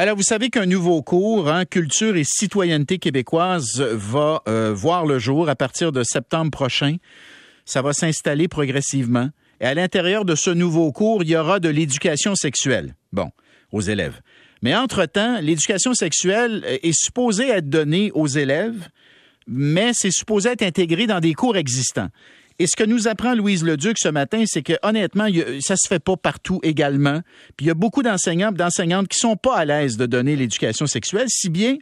Alors, vous savez qu'un nouveau cours, hein, Culture et citoyenneté québécoise, va euh, voir le jour à partir de septembre prochain. Ça va s'installer progressivement. Et à l'intérieur de ce nouveau cours, il y aura de l'éducation sexuelle. Bon, aux élèves. Mais entre-temps, l'éducation sexuelle est supposée être donnée aux élèves, mais c'est supposé être intégré dans des cours existants. Et ce que nous apprend Louise Leduc ce matin, c'est que honnêtement, ça se fait pas partout également. Puis il y a beaucoup d'enseignants, d'enseignantes qui sont pas à l'aise de donner l'éducation sexuelle, si bien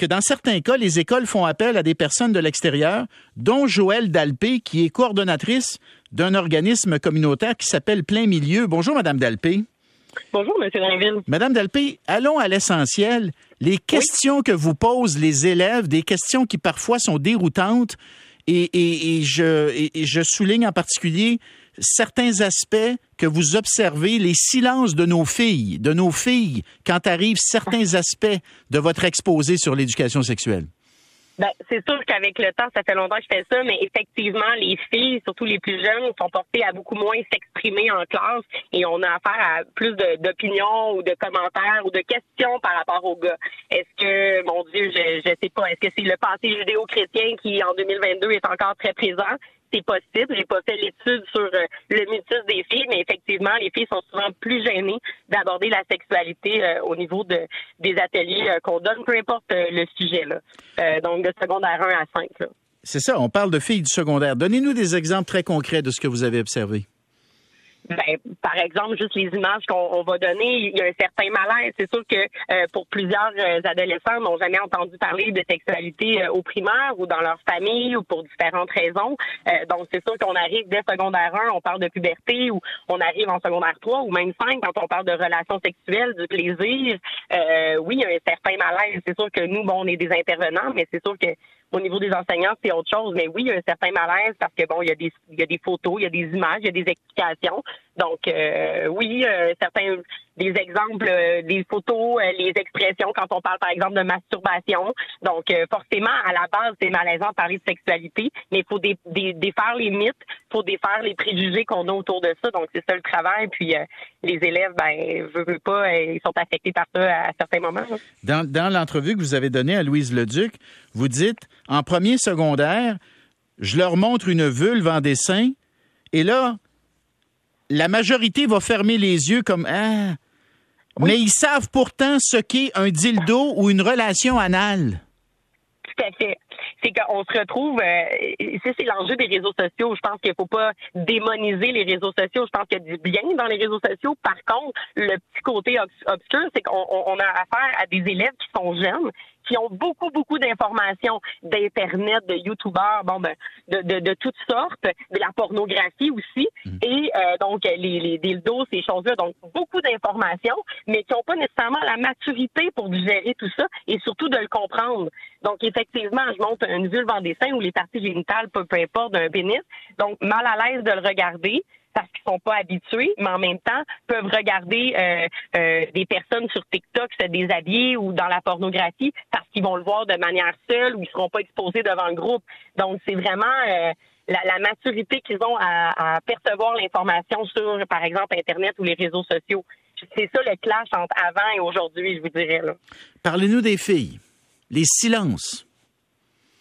que dans certains cas, les écoles font appel à des personnes de l'extérieur, dont Joëlle Dalpé, qui est coordonnatrice d'un organisme communautaire qui s'appelle Plein Milieu. Bonjour, Madame Dalpé. Bonjour, M. Rainville. Madame Dalpé, allons à l'essentiel. Les questions que vous posent les élèves, des questions qui parfois sont déroutantes, et, je, souligne en particulier certains aspects que vous observez, les silences de nos filles, de nos filles, quand arrivent certains aspects de votre exposé sur l'éducation sexuelle. Ben, c'est sûr qu'avec le temps, ça fait longtemps que je fais ça, mais effectivement, les filles, surtout les plus jeunes, sont portées à beaucoup moins s'exprimer en classe et on a affaire à plus d'opinions ou de commentaires ou de questions par rapport aux gars. Est-ce que, mon Dieu, je, je sais pas, est-ce que c'est le passé judéo-chrétien qui, en 2022, est encore très présent? C'est possible. J'ai pas fait l'étude sur euh, le mutisme des filles, mais effectivement, les filles sont souvent plus gênées d'aborder la sexualité euh, au niveau de des ateliers euh, qu'on donne, peu importe le sujet. Là. donc de secondaire 1 à 5. C'est ça, on parle de filles du secondaire. Donnez-nous des exemples très concrets de ce que vous avez observé. Ben, par exemple, juste les images qu'on va donner, il y a un certain malaise. C'est sûr que euh, pour plusieurs euh, adolescents n'ont jamais entendu parler de sexualité euh, au primaire ou dans leur famille ou pour différentes raisons. donc, c'est sûr qu'on arrive dès secondaire 1, on parle de puberté ou on arrive en secondaire 3 ou même 5 quand on parle de relations sexuelles, du plaisir. oui, il y a un certain malaise. C'est sûr que nous, bon, on est des intervenants, mais c'est sûr que au niveau des enseignants, c'est autre chose. Mais oui, il y a un certain malaise parce que bon, il y a des, il y a des photos, il y a des images, il y a des explications. Donc euh, oui, euh, certains des exemples, euh, des photos, les expressions quand on parle par exemple de masturbation. Donc forcément, à la base, c'est malaisant de parler de sexualité, mais il faut défaire les mythes, il faut défaire les préjugés qu'on a autour de ça. Donc c'est ça le travail. Puis les élèves, ben, veulent, pas, ils sont affectés par ça à certains moments. Dans, dans l'entrevue que vous avez donnée à Louise Leduc, vous dites en premier secondaire, je leur montre une vulve en dessin, et là, la majorité va fermer les yeux comme ah, mais ils savent pourtant ce qu'est un dildo ou une relation anale. Tout à fait. C'est qu'on se retrouve, euh, c'est l'enjeu des réseaux sociaux. Je pense qu'il faut pas démoniser les réseaux sociaux. Je pense qu'il y a du bien dans les réseaux sociaux. Par contre, le petit côté obscur, c'est qu'on a affaire à des élèves qui sont jeunes, qui ont beaucoup, beaucoup d'informations d'Internet, de YouTubeurs, bon, ben, de, de, de, toutes sortes, de la pornographie aussi, mm. et euh, donc les, les dildos, ces choses-là, donc beaucoup d'informations, mais qui n'ont pas nécessairement la maturité pour digérer tout ça et surtout de le comprendre. Donc, effectivement, je monte une vulve en dessin ou les parties génitales, peu, peu importe, d'un pénis, donc mal à l'aise de le regarder, parce qu'ils sont pas habitués, mais en même temps peuvent regarder euh, euh, des personnes sur TikTok se déshabiller ou dans la pornographie parce qu'ils vont le voir de manière seule ou ils seront pas exposés devant le groupe. Donc c'est vraiment euh, la, maturité qu'ils ont à, percevoir l'information sur, par exemple, Internet ou les réseaux sociaux. C'est ça le clash entre avant et aujourd'hui, je vous dirais. Parlez-nous des filles. Les silences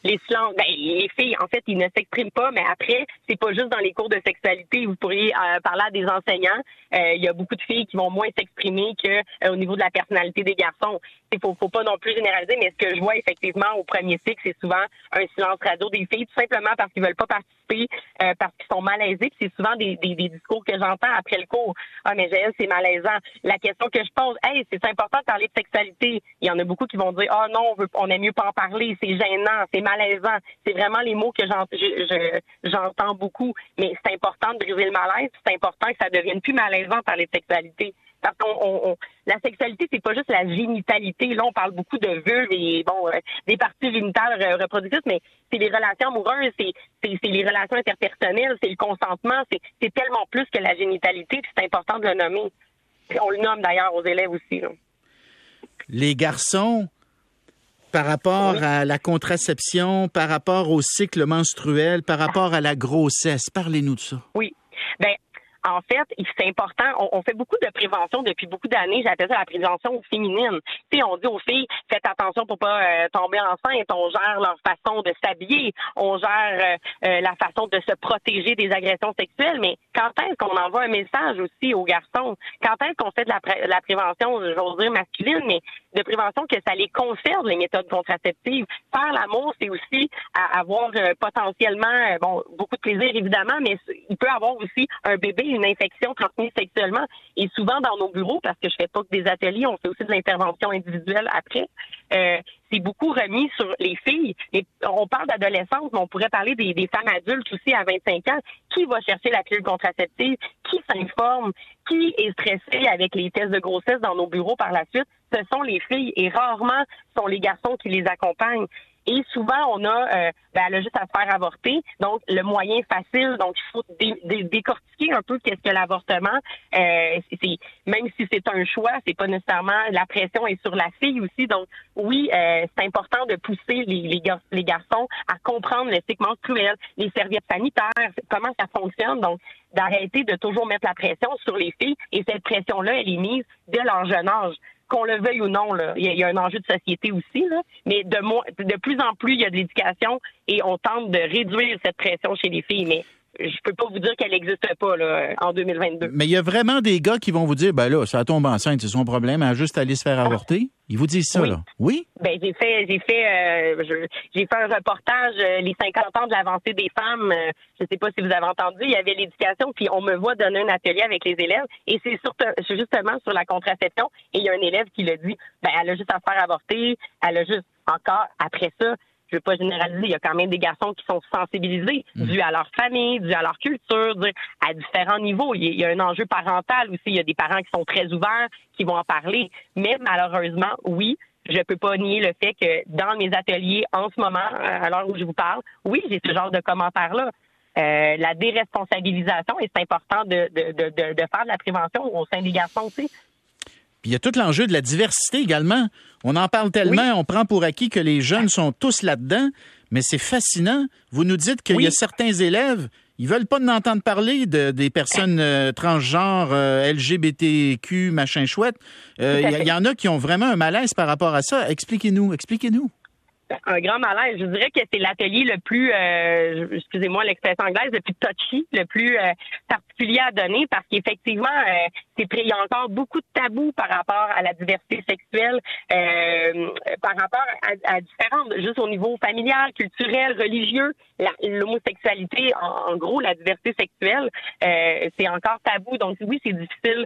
les silences, les filles, en fait, ils ne s'expriment pas, mais après, c'est pas juste dans les cours de sexualité. Vous pourriez euh, parler à des enseignants. Euh, il y a beaucoup de filles qui vont moins s'exprimer que euh, au niveau de la personnalité des garçons. Il faut, faut pas non plus généraliser, mais ce que je vois effectivement au premier cycle, c'est souvent un silence radio des filles, tout simplement parce qu'ils veulent pas participer, parce qu'ils sont malaisés. C'est souvent des, des, des, discours que j'entends après le cours. Ah, mais Jaël, c'est malaisant. La question que je pose, hey, c'est important de parler de sexualité. Il y en a beaucoup qui vont dire, ah non, on veut, on aime mieux pas en parler, c'est gênant, c'est malaisant. C'est vraiment les mots que j'entends beaucoup. Mais c'est important de briser le malaise. C'est important que ça devienne plus malaisant par les sexualités. Parce qu'on la sexualité, c'est pas juste la génitalité. Là, on parle beaucoup de vulve et bon euh, des parties génitales reproductrices, mais c'est les relations amoureuses, c'est les relations interpersonnelles, c'est le consentement, c'est tellement plus que la génitalité, c'est important de le nommer. On le nomme d'ailleurs aux élèves aussi. Les garçons par rapport à la contraception, par rapport au cycle menstruel, par rapport à la grossesse. Parlez-nous de ça. Oui. Ben, en fait, c'est important. On, fait beaucoup de prévention depuis beaucoup d'années. J'appelle ça la prévention féminine. Tu on dit aux filles, faites attention pour pas euh, tomber enceinte. On gère leur façon de s'habiller. On gère euh, euh, la façon de se protéger des agressions sexuelles. Mais quand est-ce qu'on envoie un message aussi aux garçons? Quand est-ce qu'on fait de la, la prévention, j'ose dire masculine, mais de prévention que ça les conserve, les méthodes contraceptives. Faire l'amour, c'est aussi avoir potentiellement, bon, beaucoup de plaisir évidemment, mais il peut avoir aussi un bébé une infection transmise sexuellement. Et souvent dans nos bureaux, parce que je fais pas que des ateliers, on fait aussi de l'intervention individuelle après. Euh, c'est beaucoup remis sur les filles. On parle d'adolescence, mais on pourrait parler des, femmes adultes aussi à 25 ans. Qui va chercher la pilule contraceptive? Qui s'informe? Qui est stressé avec les tests de grossesse dans nos bureaux par la suite? Ce sont les filles et rarement sont les garçons qui les accompagnent. Et souvent, on a, euh, ben, elle a juste à faire avorter. Donc, le moyen facile. Donc, il faut décortiquer un peu qu'est-ce que l'avortement. Euh, même si c'est un choix, c'est pas nécessairement la pression est sur la fille aussi. Donc, oui, euh, c'est important de pousser les, les, garçons à comprendre le cycle menstruel, les serviettes sanitaires, comment ça fonctionne. Donc, d'arrêter de toujours mettre la pression sur les filles. Et cette pression-là, elle est mise dès leur jeune âge qu'on le veuille ou non, là, il y, a un enjeu de société aussi, là, mais de, de plus en plus, il y a de l'éducation et on tente de réduire cette pression chez les filles. Mais je peux pas vous dire qu'elle n'existe pas là, en 2022. Mais il y a vraiment des gars qui vont vous dire, ben là, ça tombe enceinte, c'est son problème, elle a juste aller se faire avorter. Ils vous disent ça, là. Oui? Ben, j'ai fait, j'ai fait, euh, j'ai fait un reportage, euh, les 50 ans de l'avancée des femmes. Euh, je sais pas si vous avez entendu, il y avait l'éducation, puis on me voit donner un atelier avec les élèves, et c'est justement sur la contraception, et il y a un élève qui le dit, ben, elle a juste à se faire avorter, elle a juste encore, après ça, je veux pas généraliser, il y a quand même des garçons qui sont sensibilisés mm. dû à leur famille, dû à leur culture, à différents niveaux. Il y a un enjeu parental aussi. Il y a des parents qui sont très ouverts, qui vont en parler. Mais malheureusement, oui, je peux pas nier le fait que dans mes ateliers en ce moment, à l'heure où je vous parle, oui, j'ai ce genre de commentaires-là. Euh, la déresponsabilisation, et c'est important de, de, de, de, faire de la prévention au sein des garçons aussi. Puis il y a tout l'enjeu de la diversité également. On en parle tellement, on prend pour acquis que les jeunes sont tous là-dedans, mais c'est fascinant. Vous nous dites qu'il y a certains élèves, ils veulent pas en entendre parler de, des personnes euh, transgenres, euh, LGBTQ, machin chouette. Euh, il y, en a qui ont vraiment un malaise par rapport à ça. Expliquez-nous, expliquez-nous un grand malaise. Je dirais que c'est l'atelier le plus, euh, excusez-moi l'expression anglaise, le plus touchy, le plus euh, particulier à donner parce qu'effectivement, euh, il y a encore beaucoup de tabous par rapport à la diversité sexuelle, par rapport à, à, différentes, juste au niveau familial, culturel, religieux, l'homosexualité, en, gros, la diversité sexuelle, c'est encore tabou. Donc oui, c'est difficile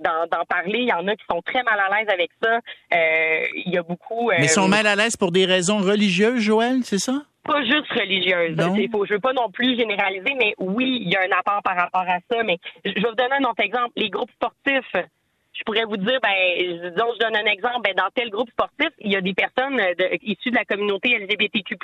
d'en parler. Il y en a qui sont très mal à l'aise avec ça. il y a beaucoup. Mais sont mal à l'aise pour des raisons religieuses, Joël, c'est ça? Pas juste religieuses. Il faut, je veux pas non plus généraliser, mais oui, il y a un apport par rapport à ça. Mais je vais vous donner un autre exemple. Les groupes sportifs, je pourrais vous dire, ben, disons, je donne un exemple, ben, dans tel groupe sportif, il y a des personnes issues de la communauté LGBTQ+.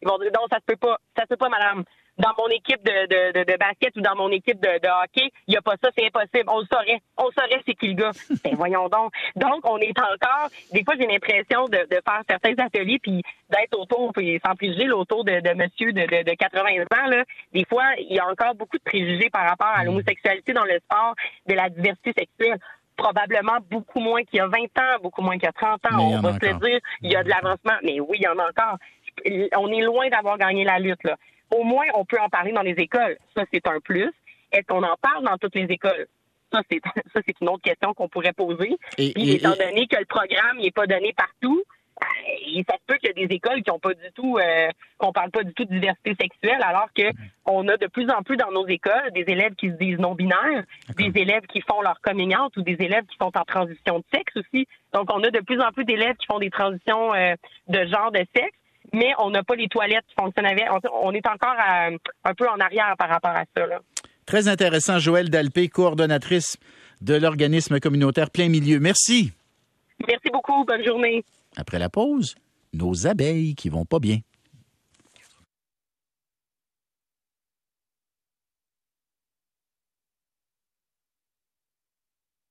Ils vont dire, non, ça se peut pas, ça se peut pas, madame dans mon équipe de, de, de, basket ou dans mon équipe de, de hockey, il n'y a pas ça, c'est impossible. On le saurait. On le saurait, c'est qui le gars. ben voyons donc. Donc, on est encore, des fois, j'ai l'impression de, de faire certains ateliers puis d'être autour, puis sans préjuger, autour de, de monsieur de, de, de 80 ans, là. Des fois, il y a encore beaucoup de préjugés par rapport à l'homosexualité dans le sport, de la diversité sexuelle probablement beaucoup moins qu'il y a 20 ans, beaucoup moins qu'il y a 30 ans. on va se dire, il y a de l'avancement. Mais oui, il y en a encore. On est loin d'avoir gagné la lutte, là au moins, on peut en parler dans les écoles. Ça, c'est un plus. Est-ce qu'on en parle dans toutes les écoles? Ça, c'est, ça, c'est une autre question qu'on pourrait poser. Et, étant donné que le programme n'est pas donné partout, il euh, ça se peut qu'il y a des écoles qui ont pas du tout, euh, qu'on parle pas du tout de diversité sexuelle, alors que on a de plus en plus dans nos écoles des élèves qui se disent non binaires, des élèves qui font leur coming ou des élèves qui sont en transition de sexe aussi. Donc, on a de plus en plus d'élèves qui font des transitions euh, de genre de sexe mais on n'a pas les toilettes qui fonctionnent avec. On, est encore un peu en arrière par rapport à ça. Très intéressant, Joël Dalpé, coordonnatrice de l'organisme communautaire Plein Milieu. Merci. Merci beaucoup. Bonne journée. Après la pause, nos abeilles qui vont pas bien.